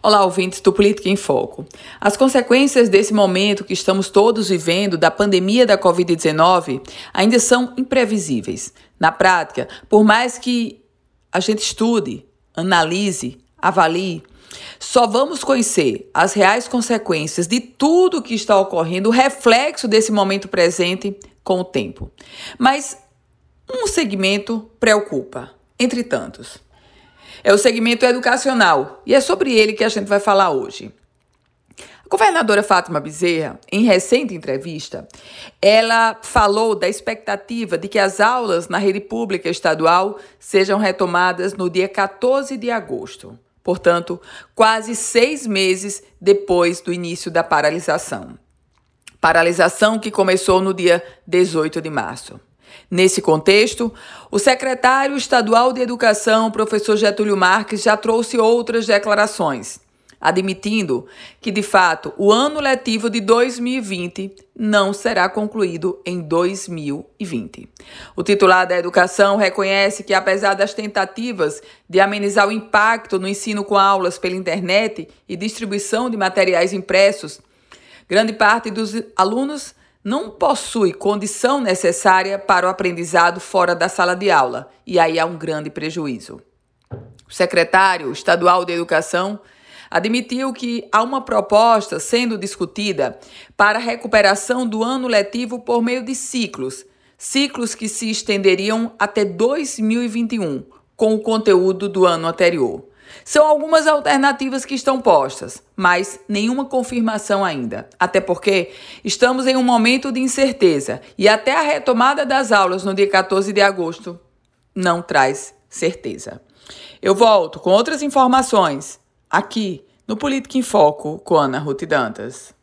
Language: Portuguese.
Olá, ouvintes do Política em Foco. As consequências desse momento que estamos todos vivendo da pandemia da Covid-19 ainda são imprevisíveis. Na prática, por mais que a gente estude, analise, avalie, só vamos conhecer as reais consequências de tudo que está ocorrendo, o reflexo desse momento presente com o tempo. Mas um segmento preocupa, entre tantos é o segmento educacional e é sobre ele que a gente vai falar hoje. A governadora Fátima Bezerra, em recente entrevista, ela falou da expectativa de que as aulas na rede pública estadual sejam retomadas no dia 14 de agosto, portanto, quase seis meses depois do início da paralisação. Paralisação que começou no dia 18 de março. Nesse contexto, o secretário estadual de Educação, professor Getúlio Marques, já trouxe outras declarações, admitindo que, de fato, o ano letivo de 2020 não será concluído em 2020. O titular da Educação reconhece que, apesar das tentativas de amenizar o impacto no ensino com aulas pela internet e distribuição de materiais impressos, grande parte dos alunos não possui condição necessária para o aprendizado fora da sala de aula, e aí há um grande prejuízo. O secretário estadual de Educação admitiu que há uma proposta sendo discutida para a recuperação do ano letivo por meio de ciclos, ciclos que se estenderiam até 2021, com o conteúdo do ano anterior. São algumas alternativas que estão postas, mas nenhuma confirmação ainda. Até porque estamos em um momento de incerteza e até a retomada das aulas no dia 14 de agosto não traz certeza. Eu volto com outras informações aqui no Política em Foco com Ana Ruth Dantas.